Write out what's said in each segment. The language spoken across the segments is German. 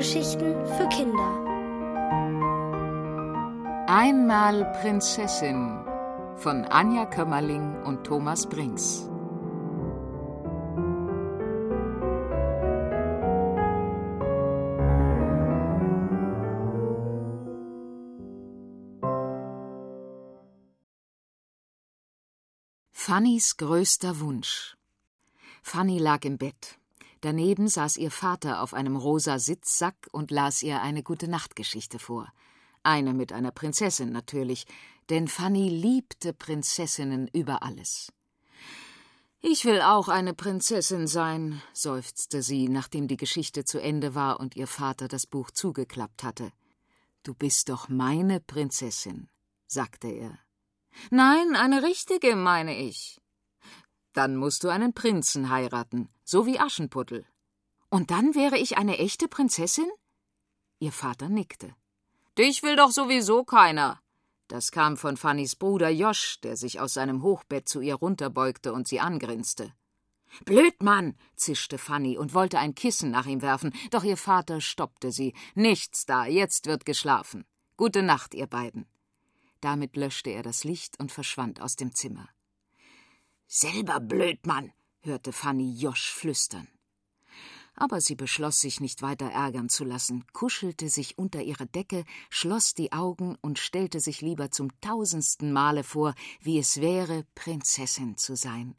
Hörgeschichten für Kinder. Einmal Prinzessin von Anja Kömmerling und Thomas Brinks. Fannys größter Wunsch. Fanny lag im Bett. Daneben saß ihr Vater auf einem rosa Sitzsack und las ihr eine gute Nachtgeschichte vor. Eine mit einer Prinzessin natürlich, denn Fanny liebte Prinzessinnen über alles. Ich will auch eine Prinzessin sein, seufzte sie, nachdem die Geschichte zu Ende war und ihr Vater das Buch zugeklappt hatte. Du bist doch meine Prinzessin, sagte er. Nein, eine richtige, meine ich. Dann musst du einen Prinzen heiraten, so wie Aschenputtel. Und dann wäre ich eine echte Prinzessin? Ihr Vater nickte. Dich will doch sowieso keiner. Das kam von Fannys Bruder Josch, der sich aus seinem Hochbett zu ihr runterbeugte und sie angrinste. Blödmann, zischte Fanny und wollte ein Kissen nach ihm werfen, doch ihr Vater stoppte sie. Nichts da, jetzt wird geschlafen. Gute Nacht, ihr beiden. Damit löschte er das Licht und verschwand aus dem Zimmer. Selber Blödmann, hörte Fanny Josch flüstern. Aber sie beschloss, sich nicht weiter ärgern zu lassen, kuschelte sich unter ihre Decke, schloss die Augen und stellte sich lieber zum tausendsten Male vor, wie es wäre, Prinzessin zu sein.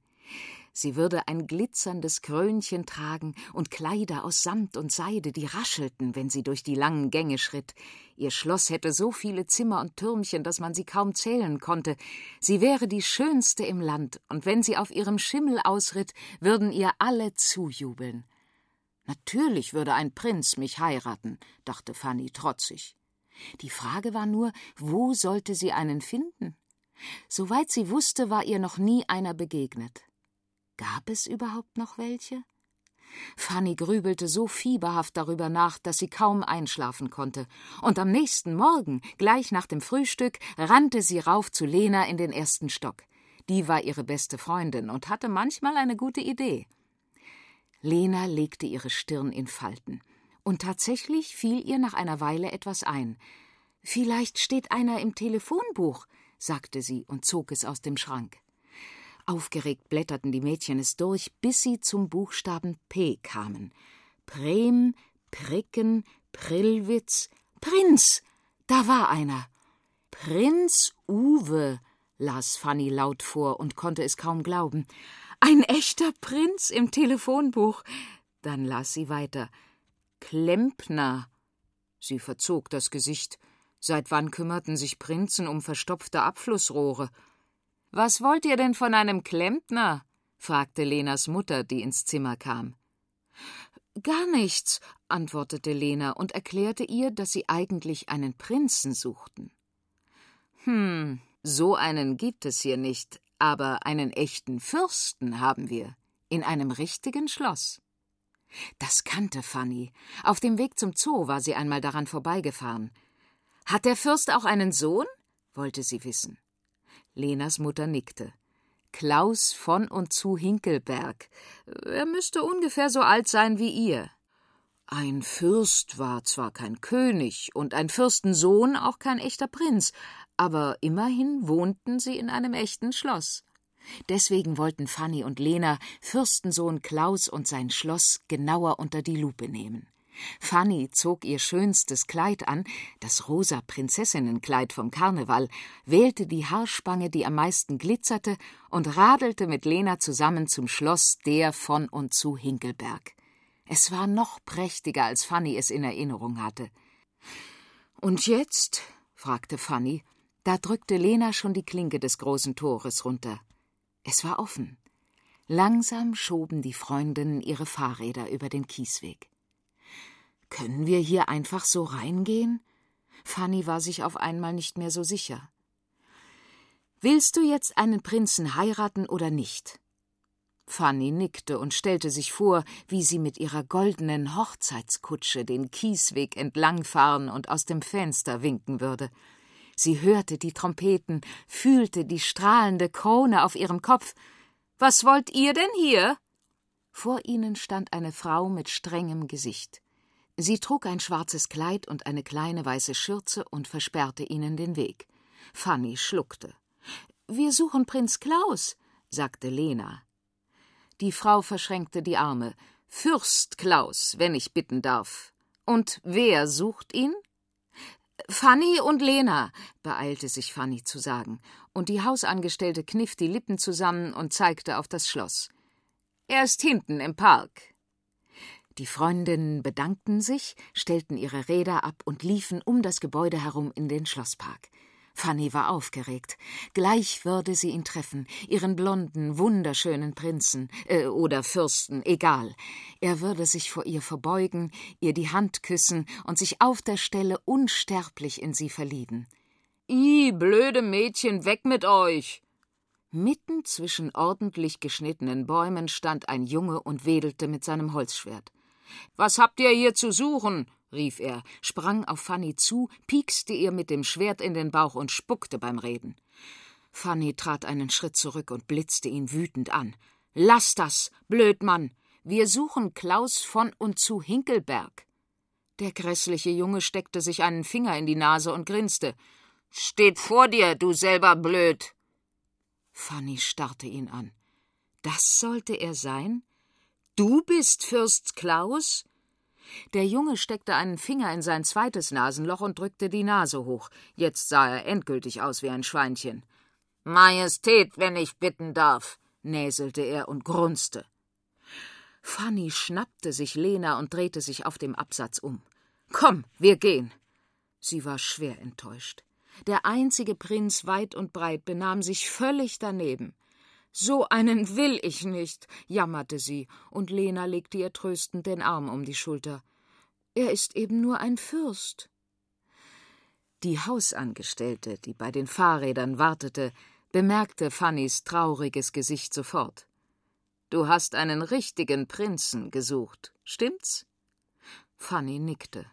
Sie würde ein glitzerndes Krönchen tragen und Kleider aus Samt und Seide, die raschelten, wenn sie durch die langen Gänge schritt. Ihr Schloss hätte so viele Zimmer und Türmchen, dass man sie kaum zählen konnte. Sie wäre die schönste im Land, und wenn sie auf ihrem Schimmel ausritt, würden ihr alle zujubeln. Natürlich würde ein Prinz mich heiraten, dachte Fanny trotzig. Die Frage war nur, wo sollte sie einen finden? Soweit sie wusste, war ihr noch nie einer begegnet. Gab es überhaupt noch welche? Fanny grübelte so fieberhaft darüber nach, dass sie kaum einschlafen konnte, und am nächsten Morgen, gleich nach dem Frühstück, rannte sie rauf zu Lena in den ersten Stock. Die war ihre beste Freundin und hatte manchmal eine gute Idee. Lena legte ihre Stirn in Falten, und tatsächlich fiel ihr nach einer Weile etwas ein. Vielleicht steht einer im Telefonbuch, sagte sie und zog es aus dem Schrank. Aufgeregt blätterten die Mädchen es durch, bis sie zum Buchstaben P kamen. Prem, Pricken, Prillwitz, Prinz! Da war einer. Prinz Uwe, las Fanny laut vor und konnte es kaum glauben. Ein echter Prinz im Telefonbuch. Dann las sie weiter. Klempner. Sie verzog das Gesicht. Seit wann kümmerten sich Prinzen um verstopfte Abflussrohre? Was wollt ihr denn von einem Klempner? fragte Lenas Mutter, die ins Zimmer kam. Gar nichts, antwortete Lena und erklärte ihr, dass sie eigentlich einen Prinzen suchten. Hm, so einen gibt es hier nicht, aber einen echten Fürsten haben wir, in einem richtigen Schloss. Das kannte Fanny. Auf dem Weg zum Zoo war sie einmal daran vorbeigefahren. Hat der Fürst auch einen Sohn? wollte sie wissen. Lenas Mutter nickte. Klaus von und zu Hinkelberg. Er müsste ungefähr so alt sein wie ihr. Ein Fürst war zwar kein König und ein Fürstensohn auch kein echter Prinz, aber immerhin wohnten sie in einem echten Schloss. Deswegen wollten Fanny und Lena Fürstensohn Klaus und sein Schloss genauer unter die Lupe nehmen. Fanny zog ihr schönstes Kleid an, das rosa Prinzessinnenkleid vom Karneval, wählte die Haarspange, die am meisten glitzerte, und radelte mit Lena zusammen zum Schloss der von und zu Hinkelberg. Es war noch prächtiger, als Fanny es in Erinnerung hatte. Und jetzt? fragte Fanny. Da drückte Lena schon die Klinke des großen Tores runter. Es war offen. Langsam schoben die Freundinnen ihre Fahrräder über den Kiesweg. Können wir hier einfach so reingehen? Fanny war sich auf einmal nicht mehr so sicher. Willst du jetzt einen Prinzen heiraten oder nicht? Fanny nickte und stellte sich vor, wie sie mit ihrer goldenen Hochzeitskutsche den Kiesweg entlangfahren und aus dem Fenster winken würde. Sie hörte die Trompeten, fühlte die strahlende Krone auf ihrem Kopf. Was wollt ihr denn hier? Vor ihnen stand eine Frau mit strengem Gesicht. Sie trug ein schwarzes Kleid und eine kleine weiße Schürze und versperrte ihnen den Weg. Fanny schluckte. Wir suchen Prinz Klaus, sagte Lena. Die Frau verschränkte die Arme. Fürst Klaus, wenn ich bitten darf. Und wer sucht ihn? Fanny und Lena, beeilte sich Fanny zu sagen, und die Hausangestellte kniff die Lippen zusammen und zeigte auf das Schloss. Er ist hinten im Park. Die Freundinnen bedankten sich, stellten ihre Räder ab und liefen um das Gebäude herum in den Schlosspark. Fanny war aufgeregt. Gleich würde sie ihn treffen, ihren blonden, wunderschönen Prinzen äh, oder Fürsten, egal. Er würde sich vor ihr verbeugen, ihr die Hand küssen und sich auf der Stelle unsterblich in sie verlieben. I, blöde Mädchen, weg mit euch! Mitten zwischen ordentlich geschnittenen Bäumen stand ein Junge und wedelte mit seinem Holzschwert. Was habt ihr hier zu suchen? rief er, sprang auf Fanny zu, piekste ihr mit dem Schwert in den Bauch und spuckte beim Reden. Fanny trat einen Schritt zurück und blitzte ihn wütend an. Lass das, Blödmann! Wir suchen Klaus von und zu Hinkelberg. Der grässliche Junge steckte sich einen Finger in die Nase und grinste. Steht vor dir, du selber blöd! Fanny starrte ihn an. Das sollte er sein? Du bist Fürst Klaus? Der Junge steckte einen Finger in sein zweites Nasenloch und drückte die Nase hoch. Jetzt sah er endgültig aus wie ein Schweinchen. Majestät, wenn ich bitten darf, näselte er und grunzte. Fanny schnappte sich Lena und drehte sich auf dem Absatz um. Komm, wir gehen. Sie war schwer enttäuscht. Der einzige Prinz weit und breit benahm sich völlig daneben. So einen will ich nicht, jammerte sie, und Lena legte ihr tröstend den Arm um die Schulter. Er ist eben nur ein Fürst. Die Hausangestellte, die bei den Fahrrädern wartete, bemerkte Fannys trauriges Gesicht sofort. Du hast einen richtigen Prinzen gesucht, stimmt's? Fanny nickte.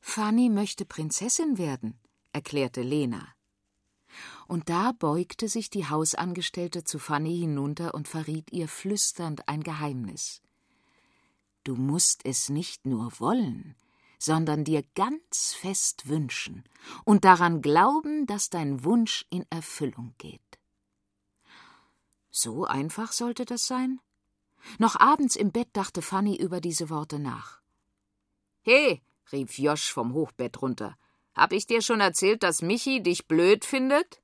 Fanny möchte Prinzessin werden, erklärte Lena. Und da beugte sich die Hausangestellte zu Fanny hinunter und verriet ihr flüsternd ein Geheimnis. Du musst es nicht nur wollen, sondern dir ganz fest wünschen und daran glauben, dass dein Wunsch in Erfüllung geht. So einfach sollte das sein? Noch abends im Bett dachte Fanny über diese Worte nach. He, rief Josch vom Hochbett runter. Hab ich dir schon erzählt, dass Michi dich blöd findet?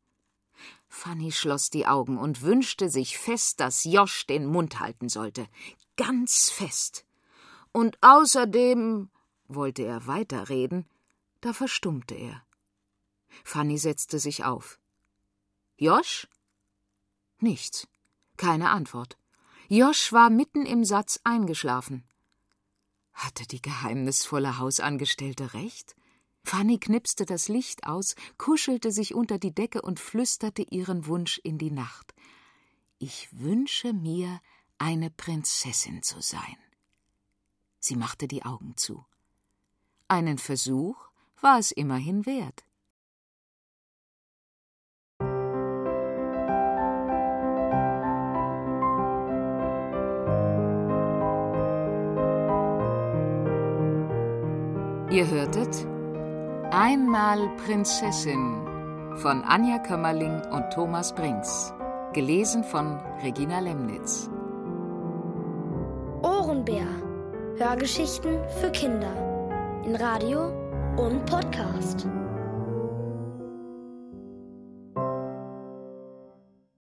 Fanny schloss die Augen und wünschte sich fest, dass Josch den Mund halten sollte. Ganz fest. Und außerdem wollte er weiterreden, da verstummte er. Fanny setzte sich auf. Josch? Nichts. Keine Antwort. Josch war mitten im Satz eingeschlafen. Hatte die geheimnisvolle Hausangestellte recht? Fanny knipste das Licht aus, kuschelte sich unter die Decke und flüsterte ihren Wunsch in die Nacht. Ich wünsche mir, eine Prinzessin zu sein. Sie machte die Augen zu. Einen Versuch war es immerhin wert. Ihr hörtet Einmal Prinzessin von Anja Kömmerling und Thomas Brinks. Gelesen von Regina Lemnitz. Ohrenbär. Hörgeschichten für Kinder. In Radio und Podcast.